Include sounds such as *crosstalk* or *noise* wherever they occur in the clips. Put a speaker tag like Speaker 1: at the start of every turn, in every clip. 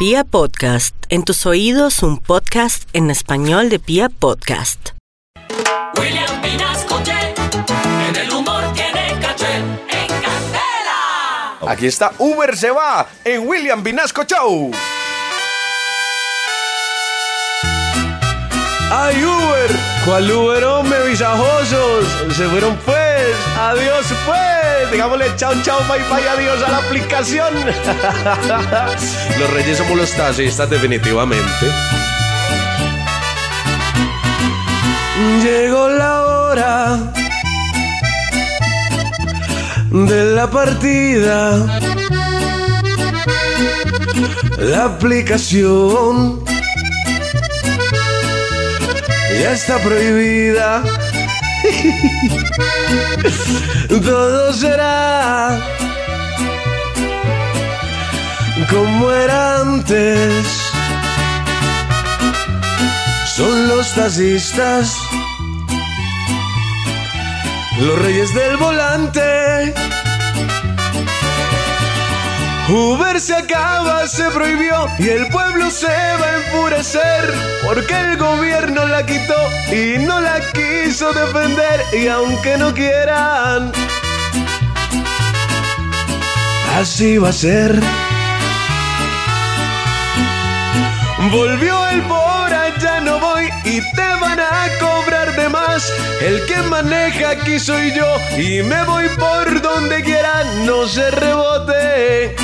Speaker 1: Pia Podcast, en tus oídos un podcast en español de Pia Podcast.
Speaker 2: William en el humor tiene caché, en Candela.
Speaker 3: Aquí está Uber se va en William Vinasco Show. ¡Ay, Uber! ¿Cuál Uber, hombre, visajosos? Se fueron pues. Adiós, pues. Digámosle chao, chao, bye, bye, adiós a la aplicación. *laughs* los reyes somos los taxistas, definitivamente. Llegó la hora de la partida. La aplicación ya está prohibida. *laughs* Todo será como era antes. Son los taxistas, los reyes del volante. Uber se acaba, se prohibió y el pueblo se va a enfurecer porque el gobierno la quitó y no la defender y aunque no quieran, así va a ser. Volvió el pobre, ya no voy y te van a cobrar de más. El que maneja aquí soy yo y me voy por donde quiera, no se rebote.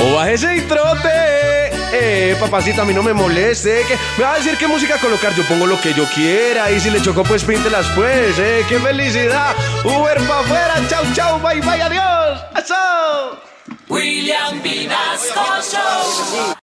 Speaker 3: O bájese y trote. Eh, papacito, a mí no me moleste. Que me va a decir qué música colocar. Yo pongo lo que yo quiera. Y si le chocó, pues píntelas, pues. Eh, qué felicidad. Uber pa' afuera. Chau, chau. Bye, bye. Adiós. ¡Eso!
Speaker 2: William Vinasco Show.